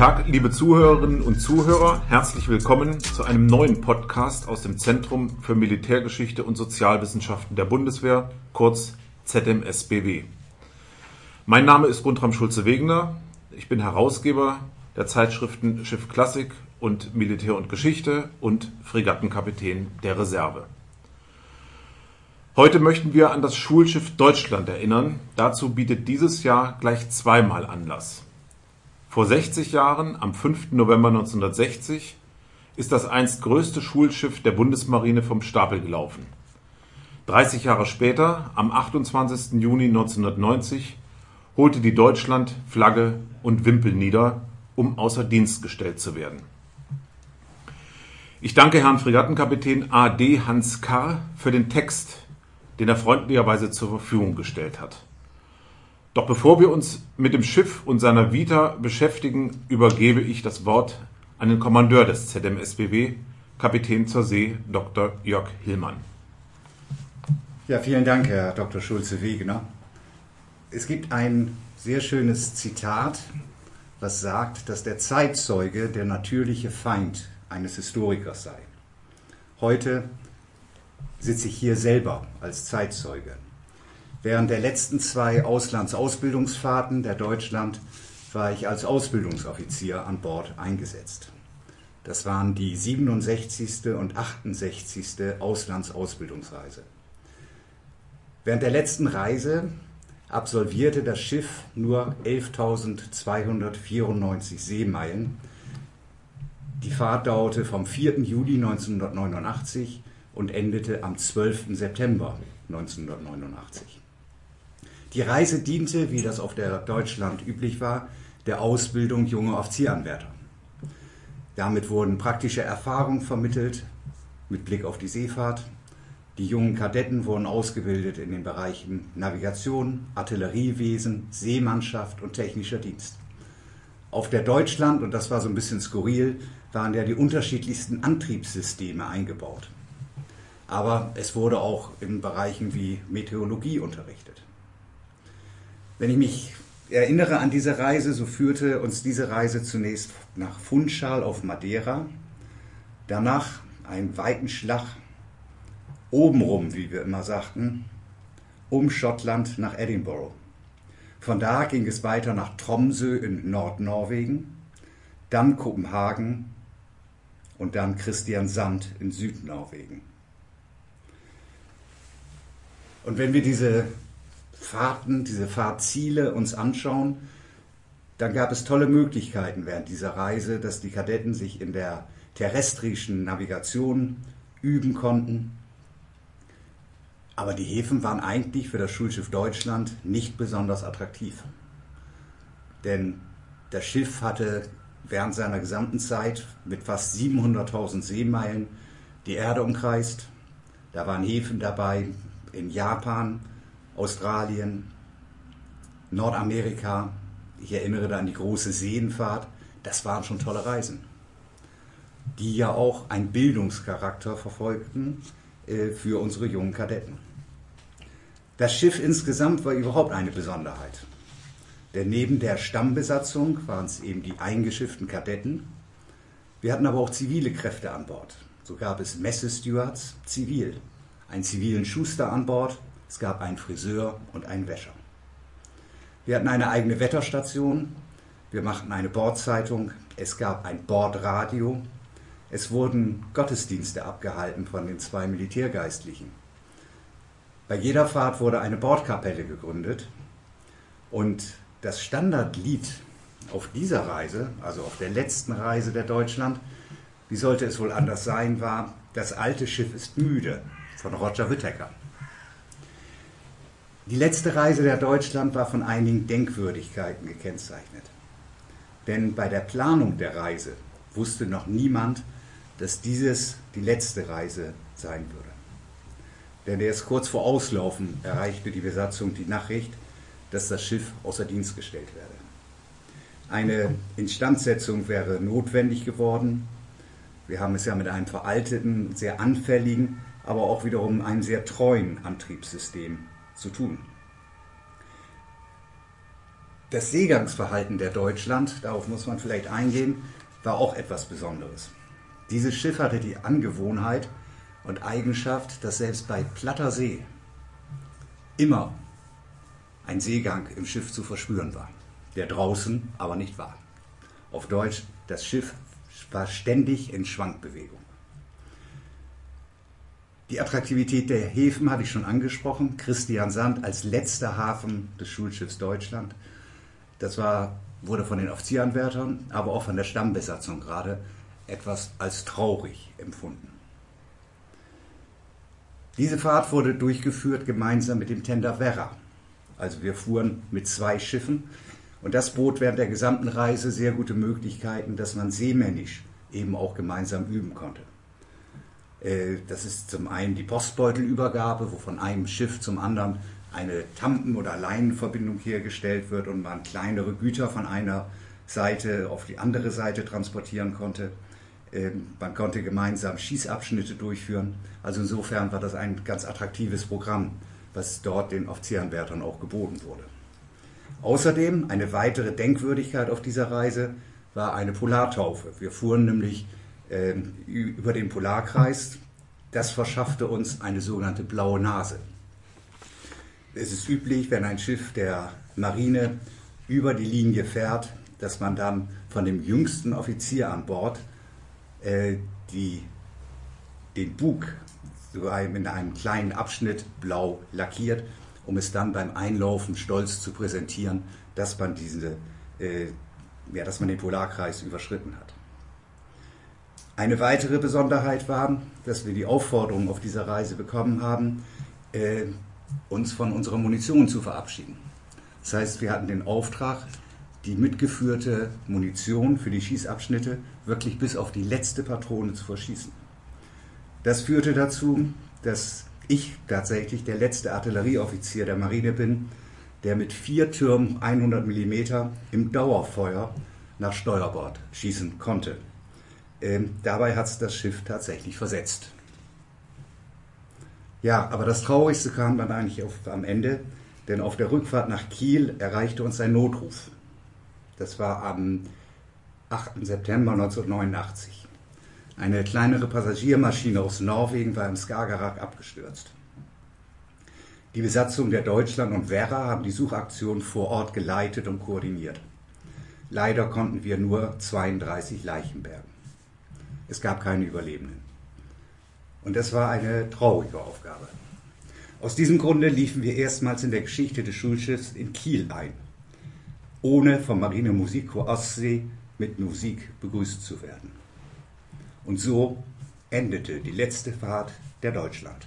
Tag, liebe Zuhörerinnen und Zuhörer. Herzlich willkommen zu einem neuen Podcast aus dem Zentrum für Militärgeschichte und Sozialwissenschaften der Bundeswehr, kurz ZMSBW. Mein Name ist Guntram Schulze-Wegener. Ich bin Herausgeber der Zeitschriften Schiff Klassik und Militär und Geschichte und Fregattenkapitän der Reserve. Heute möchten wir an das Schulschiff Deutschland erinnern. Dazu bietet dieses Jahr gleich zweimal Anlass. Vor 60 Jahren, am 5. November 1960, ist das einst größte Schulschiff der Bundesmarine vom Stapel gelaufen. 30 Jahre später, am 28. Juni 1990, holte die Deutschland Flagge und Wimpel nieder, um außer Dienst gestellt zu werden. Ich danke Herrn Fregattenkapitän A.D. Hans Karr für den Text, den er freundlicherweise zur Verfügung gestellt hat. Doch bevor wir uns mit dem Schiff und seiner Vita beschäftigen, übergebe ich das Wort an den Kommandeur des ZMSBW, Kapitän zur See, Dr. Jörg Hillmann. Ja, vielen Dank, Herr Dr. Schulze-Wegener. Es gibt ein sehr schönes Zitat, was sagt, dass der Zeitzeuge der natürliche Feind eines Historikers sei. Heute sitze ich hier selber als Zeitzeuge. Während der letzten zwei Auslandsausbildungsfahrten der Deutschland war ich als Ausbildungsoffizier an Bord eingesetzt. Das waren die 67. und 68. Auslandsausbildungsreise. Während der letzten Reise absolvierte das Schiff nur 11.294 Seemeilen. Die Fahrt dauerte vom 4. Juli 1989 und endete am 12. September 1989. Die Reise diente, wie das auf der Deutschland üblich war, der Ausbildung junger Offizieranwärter. Damit wurden praktische Erfahrungen vermittelt mit Blick auf die Seefahrt. Die jungen Kadetten wurden ausgebildet in den Bereichen Navigation, Artilleriewesen, Seemannschaft und technischer Dienst. Auf der Deutschland, und das war so ein bisschen skurril, waren ja die unterschiedlichsten Antriebssysteme eingebaut. Aber es wurde auch in Bereichen wie Meteorologie unterrichtet. Wenn ich mich erinnere an diese Reise, so führte uns diese Reise zunächst nach Funchal auf Madeira, danach einen weiten Schlag obenrum, wie wir immer sagten, um Schottland nach Edinburgh. Von da ging es weiter nach Tromsø in Nordnorwegen, dann Kopenhagen und dann Christiansand in Südnorwegen. Und wenn wir diese Fahrten, diese Fahrziele uns anschauen, dann gab es tolle Möglichkeiten während dieser Reise, dass die Kadetten sich in der terrestrischen Navigation üben konnten. Aber die Häfen waren eigentlich für das Schulschiff Deutschland nicht besonders attraktiv. Denn das Schiff hatte während seiner gesamten Zeit mit fast 700.000 Seemeilen die Erde umkreist. Da waren Häfen dabei in Japan, Australien, Nordamerika. Ich erinnere da an die große Seenfahrt. Das waren schon tolle Reisen, die ja auch einen Bildungscharakter verfolgten äh, für unsere jungen Kadetten. Das Schiff insgesamt war überhaupt eine Besonderheit. Denn neben der Stammbesatzung waren es eben die eingeschifften Kadetten. Wir hatten aber auch zivile Kräfte an Bord. So gab es Messestewards zivil, einen zivilen Schuster an Bord, es gab einen Friseur und einen Wäscher. Wir hatten eine eigene Wetterstation. Wir machten eine Bordzeitung. Es gab ein Bordradio. Es wurden Gottesdienste abgehalten von den zwei Militärgeistlichen. Bei jeder Fahrt wurde eine Bordkapelle gegründet. Und das Standardlied auf dieser Reise, also auf der letzten Reise der Deutschland, wie sollte es wohl anders sein, war Das alte Schiff ist müde von Roger Whittaker. Die letzte Reise der Deutschland war von einigen Denkwürdigkeiten gekennzeichnet. Denn bei der Planung der Reise wusste noch niemand, dass dieses die letzte Reise sein würde. Denn erst kurz vor Auslaufen erreichte die Besatzung die Nachricht, dass das Schiff außer Dienst gestellt werde. Eine Instandsetzung wäre notwendig geworden. Wir haben es ja mit einem veralteten, sehr anfälligen, aber auch wiederum einem sehr treuen Antriebssystem zu tun. Das Seegangsverhalten der Deutschland, darauf muss man vielleicht eingehen, war auch etwas Besonderes. Dieses Schiff hatte die Angewohnheit und Eigenschaft, dass selbst bei platter See immer ein Seegang im Schiff zu verspüren war, der draußen aber nicht war. Auf Deutsch, das Schiff war ständig in Schwankbewegung. Die Attraktivität der Häfen hatte ich schon angesprochen. Christian Sand als letzter Hafen des Schulschiffs Deutschland. Das war, wurde von den Offizieranwärtern, aber auch von der Stammbesatzung gerade etwas als traurig empfunden. Diese Fahrt wurde durchgeführt gemeinsam mit dem Tender Werra. Also wir fuhren mit zwei Schiffen und das bot während der gesamten Reise sehr gute Möglichkeiten, dass man seemännisch eben auch gemeinsam üben konnte. Äh, das ist zum einen die Postbeutelübergabe, wo von einem Schiff zum anderen eine Tampen- oder Leinenverbindung hergestellt wird und man kleinere Güter von einer Seite auf die andere Seite transportieren konnte. Ähm, man konnte gemeinsam Schießabschnitte durchführen. Also insofern war das ein ganz attraktives Programm, was dort den Offizieranwärtern auch geboten wurde. Außerdem eine weitere Denkwürdigkeit auf dieser Reise war eine Polartaufe. Wir fuhren nämlich äh, über den Polarkreis. Das verschaffte uns eine sogenannte blaue Nase. Es ist üblich, wenn ein Schiff der Marine über die Linie fährt, dass man dann von dem jüngsten Offizier an Bord äh, die, den Bug in einem kleinen Abschnitt blau lackiert, um es dann beim Einlaufen stolz zu präsentieren, dass man, diese, äh, ja, dass man den Polarkreis überschritten hat. Eine weitere Besonderheit war, dass wir die Aufforderung auf dieser Reise bekommen haben, äh, uns von unserer Munition zu verabschieden. Das heißt, wir hatten den Auftrag, die mitgeführte Munition für die Schießabschnitte wirklich bis auf die letzte Patrone zu verschießen. Das führte dazu, dass ich tatsächlich der letzte Artillerieoffizier der Marine bin, der mit vier Türmen 100 mm im Dauerfeuer nach Steuerbord schießen konnte. Ähm, dabei hat es das Schiff tatsächlich versetzt. Ja, aber das Traurigste kam dann eigentlich auf, am Ende, denn auf der Rückfahrt nach Kiel erreichte uns ein Notruf. Das war am 8. September 1989. Eine kleinere Passagiermaschine aus Norwegen war im Skagerrak abgestürzt. Die Besatzung der Deutschland und Werra haben die Suchaktion vor Ort geleitet und koordiniert. Leider konnten wir nur 32 Leichen bergen. Es gab keine Überlebenden. Und das war eine traurige Aufgabe. Aus diesem Grunde liefen wir erstmals in der Geschichte des Schulschiffs in Kiel ein, ohne vom Marine Musikchor Ostsee mit Musik begrüßt zu werden. Und so endete die letzte Fahrt der Deutschland.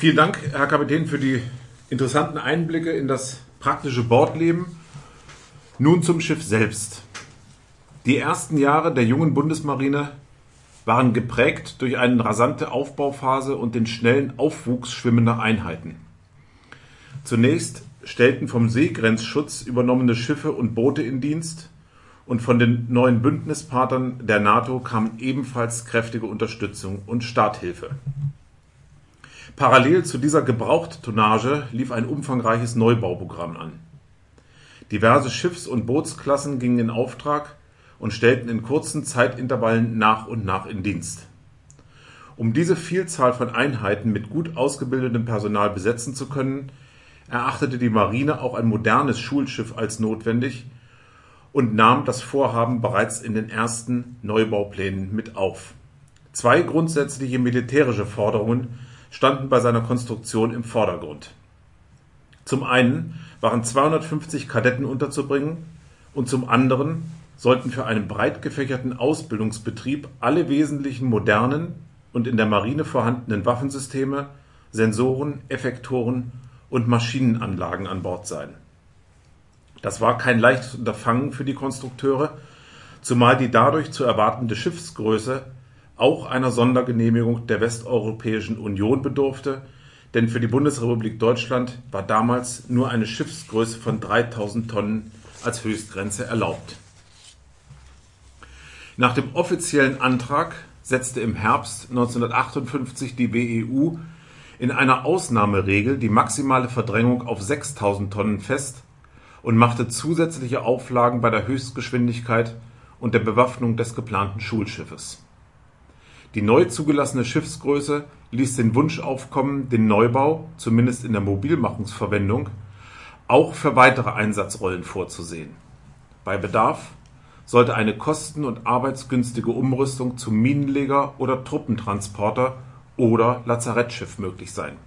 Vielen Dank, Herr Kapitän, für die interessanten Einblicke in das praktische Bordleben. Nun zum Schiff selbst. Die ersten Jahre der jungen Bundesmarine waren geprägt durch eine rasante Aufbauphase und den schnellen Aufwuchs schwimmender Einheiten. Zunächst stellten vom Seegrenzschutz übernommene Schiffe und Boote in Dienst und von den neuen Bündnispartnern der NATO kam ebenfalls kräftige Unterstützung und Starthilfe. Parallel zu dieser Gebrauchttonnage lief ein umfangreiches Neubauprogramm an. Diverse Schiffs- und Bootsklassen gingen in Auftrag und stellten in kurzen Zeitintervallen nach und nach in Dienst. Um diese Vielzahl von Einheiten mit gut ausgebildetem Personal besetzen zu können, erachtete die Marine auch ein modernes Schulschiff als notwendig und nahm das Vorhaben bereits in den ersten Neubauplänen mit auf. Zwei grundsätzliche militärische Forderungen standen bei seiner Konstruktion im Vordergrund. Zum einen waren 250 Kadetten unterzubringen und zum anderen sollten für einen breit gefächerten Ausbildungsbetrieb alle wesentlichen modernen und in der Marine vorhandenen Waffensysteme, Sensoren, Effektoren und Maschinenanlagen an Bord sein. Das war kein leichtes Unterfangen für die Konstrukteure, zumal die dadurch zu erwartende Schiffsgröße auch einer Sondergenehmigung der Westeuropäischen Union bedurfte, denn für die Bundesrepublik Deutschland war damals nur eine Schiffsgröße von 3000 Tonnen als Höchstgrenze erlaubt nach dem offiziellen Antrag setzte im Herbst 1958 die WEU in einer Ausnahmeregel die maximale Verdrängung auf 6000 Tonnen fest und machte zusätzliche Auflagen bei der Höchstgeschwindigkeit und der Bewaffnung des geplanten Schulschiffes. Die neu zugelassene Schiffsgröße ließ den Wunsch aufkommen, den Neubau, zumindest in der Mobilmachungsverwendung, auch für weitere Einsatzrollen vorzusehen. Bei Bedarf sollte eine kosten- und arbeitsgünstige Umrüstung zum Minenleger oder Truppentransporter oder Lazarettschiff möglich sein.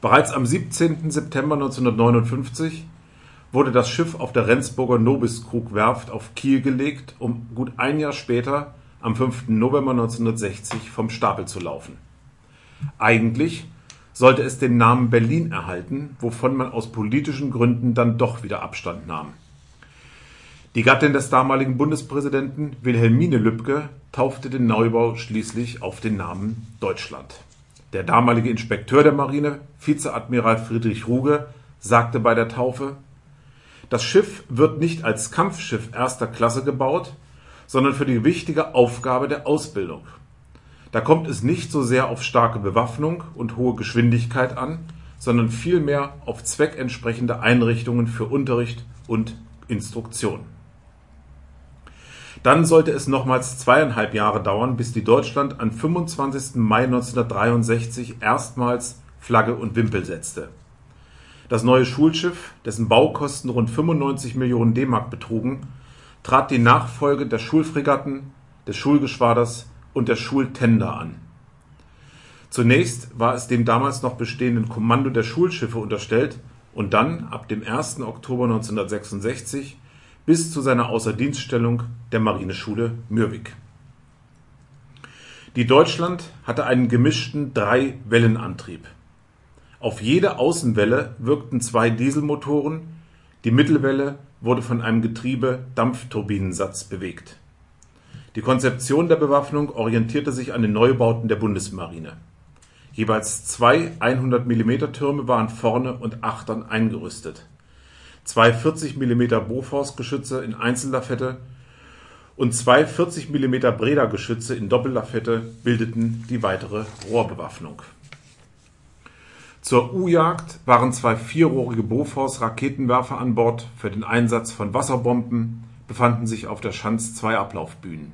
Bereits am 17. September 1959 wurde das Schiff auf der Rendsburger Nobiskrug-Werft auf Kiel gelegt, um gut ein Jahr später, am 5. November 1960, vom Stapel zu laufen. Eigentlich sollte es den Namen Berlin erhalten, wovon man aus politischen Gründen dann doch wieder Abstand nahm. Die Gattin des damaligen Bundespräsidenten Wilhelmine Lübcke taufte den Neubau schließlich auf den Namen Deutschland. Der damalige Inspekteur der Marine, Vizeadmiral Friedrich Ruge, sagte bei der Taufe Das Schiff wird nicht als Kampfschiff erster Klasse gebaut, sondern für die wichtige Aufgabe der Ausbildung. Da kommt es nicht so sehr auf starke Bewaffnung und hohe Geschwindigkeit an, sondern vielmehr auf zweckentsprechende Einrichtungen für Unterricht und Instruktion. Dann sollte es nochmals zweieinhalb Jahre dauern, bis die Deutschland am 25. Mai 1963 erstmals Flagge und Wimpel setzte. Das neue Schulschiff, dessen Baukosten rund 95 Millionen D-Mark betrugen, trat die Nachfolge der Schulfregatten, des Schulgeschwaders und der Schultender an. Zunächst war es dem damals noch bestehenden Kommando der Schulschiffe unterstellt und dann, ab dem 1. Oktober 1966, bis zu seiner Außerdienststellung der Marineschule Mürwik. Die Deutschland hatte einen gemischten Drei-Wellenantrieb. Auf jede Außenwelle wirkten zwei Dieselmotoren, die Mittelwelle wurde von einem Getriebe-Dampfturbinensatz bewegt. Die Konzeption der Bewaffnung orientierte sich an den Neubauten der Bundesmarine. Jeweils zwei 100-mm-Türme waren vorne und achtern eingerüstet zwei 40 mm Bofors-Geschütze in Einzellafette und zwei 40 mm Breda-Geschütze in Doppellafette bildeten die weitere Rohrbewaffnung. Zur U-Jagd waren zwei vierrohrige Bofors-Raketenwerfer an Bord. Für den Einsatz von Wasserbomben befanden sich auf der Schanz zwei Ablaufbühnen.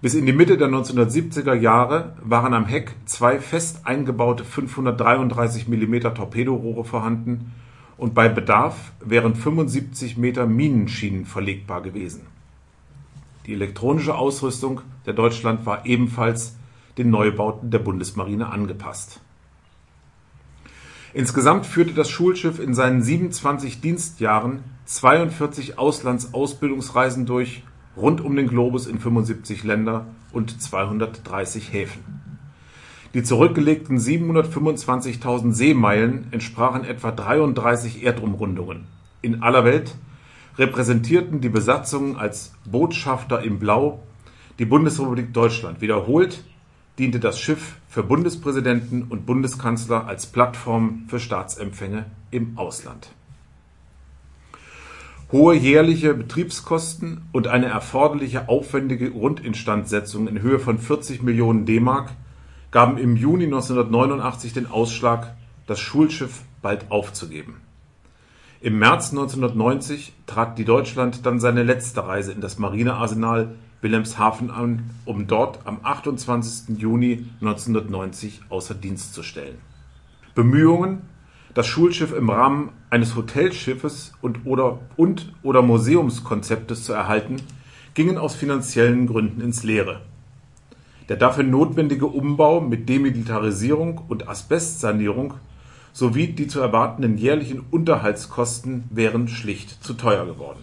Bis in die Mitte der 1970er Jahre waren am Heck zwei fest eingebaute 533 mm Torpedorohre vorhanden und bei Bedarf wären 75 Meter Minenschienen verlegbar gewesen. Die elektronische Ausrüstung der Deutschland war ebenfalls den Neubauten der Bundesmarine angepasst. Insgesamt führte das Schulschiff in seinen 27 Dienstjahren 42 Auslandsausbildungsreisen durch, rund um den Globus in 75 Länder und 230 Häfen die zurückgelegten 725.000 Seemeilen entsprachen etwa 33 Erdumrundungen. In aller Welt repräsentierten die Besatzungen als Botschafter im Blau die Bundesrepublik Deutschland. Wiederholt diente das Schiff für Bundespräsidenten und Bundeskanzler als Plattform für Staatsempfänge im Ausland. Hohe jährliche Betriebskosten und eine erforderliche aufwendige Grundinstandsetzung in Höhe von 40 Millionen D-Mark gaben im Juni 1989 den Ausschlag, das Schulschiff bald aufzugeben. Im März 1990 trat die Deutschland dann seine letzte Reise in das Marinearsenal Wilhelmshaven an, um dort am 28. Juni 1990 außer Dienst zu stellen. Bemühungen, das Schulschiff im Rahmen eines Hotelschiffes und oder, und oder Museumskonzeptes zu erhalten, gingen aus finanziellen Gründen ins Leere der dafür notwendige Umbau mit Demilitarisierung und Asbestsanierung sowie die zu erwartenden jährlichen Unterhaltskosten wären schlicht zu teuer geworden.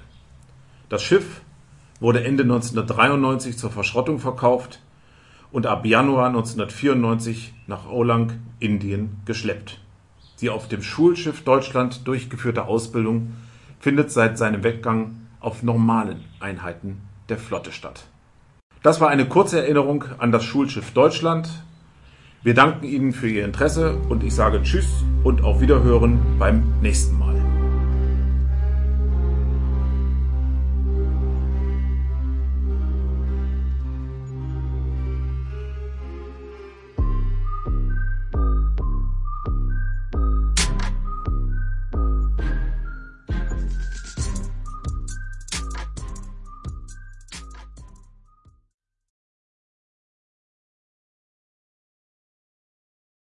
Das Schiff wurde Ende 1993 zur Verschrottung verkauft und ab Januar 1994 nach Olang, Indien, geschleppt. Die auf dem Schulschiff Deutschland durchgeführte Ausbildung findet seit seinem Weggang auf normalen Einheiten der Flotte statt das war eine kurze Erinnerung an das Schulschiff Deutschland. Wir danken Ihnen für Ihr Interesse und ich sage Tschüss und auf Wiederhören beim nächsten Mal.